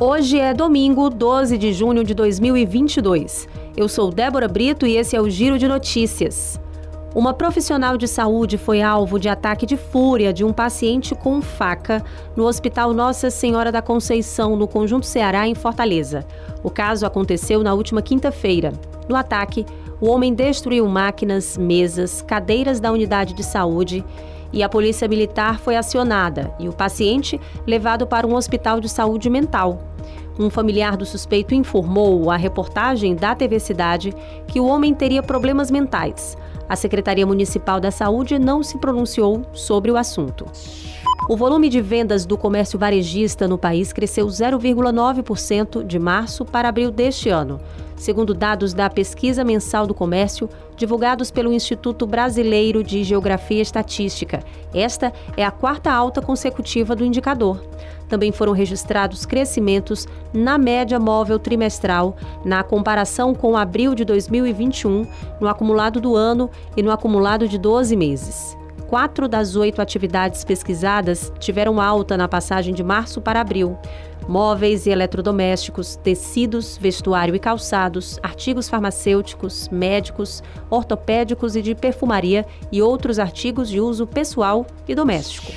Hoje é domingo, 12 de junho de 2022. Eu sou Débora Brito e esse é o Giro de Notícias. Uma profissional de saúde foi alvo de ataque de fúria de um paciente com faca no Hospital Nossa Senhora da Conceição, no Conjunto Ceará, em Fortaleza. O caso aconteceu na última quinta-feira. No ataque, o homem destruiu máquinas, mesas, cadeiras da unidade de saúde e a polícia militar foi acionada e o paciente levado para um hospital de saúde mental. Um familiar do suspeito informou à reportagem da TV Cidade que o homem teria problemas mentais. A Secretaria Municipal da Saúde não se pronunciou sobre o assunto. O volume de vendas do comércio varejista no país cresceu 0,9% de março para abril deste ano, segundo dados da Pesquisa Mensal do Comércio, divulgados pelo Instituto Brasileiro de Geografia e Estatística. Esta é a quarta alta consecutiva do indicador. Também foram registrados crescimentos na média móvel trimestral, na comparação com abril de 2021, no acumulado do ano e no acumulado de 12 meses. Quatro das oito atividades pesquisadas tiveram alta na passagem de março para abril móveis e eletrodomésticos, tecidos, vestuário e calçados, artigos farmacêuticos, médicos, ortopédicos e de perfumaria e outros artigos de uso pessoal e doméstico.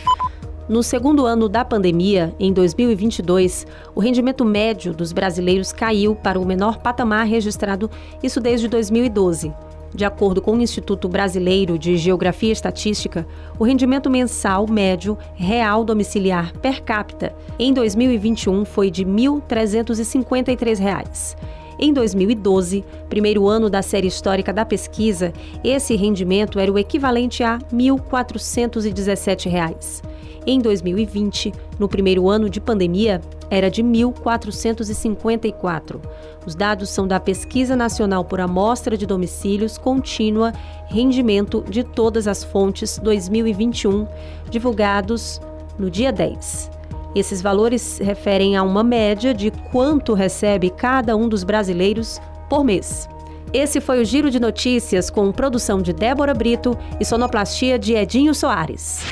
No segundo ano da pandemia, em 2022, o rendimento médio dos brasileiros caiu para o menor patamar registrado, isso desde 2012. De acordo com o Instituto Brasileiro de Geografia e Estatística, o rendimento mensal médio real domiciliar per capita em 2021 foi de R$ 1.353. Em 2012, primeiro ano da série histórica da pesquisa, esse rendimento era o equivalente a R$ 1.417. Em 2020, no primeiro ano de pandemia, era de 1.454. Os dados são da Pesquisa Nacional por Amostra de Domicílios Contínua Rendimento de Todas as Fontes 2021, divulgados no dia 10. Esses valores referem a uma média de quanto recebe cada um dos brasileiros por mês. Esse foi o Giro de Notícias com produção de Débora Brito e sonoplastia de Edinho Soares.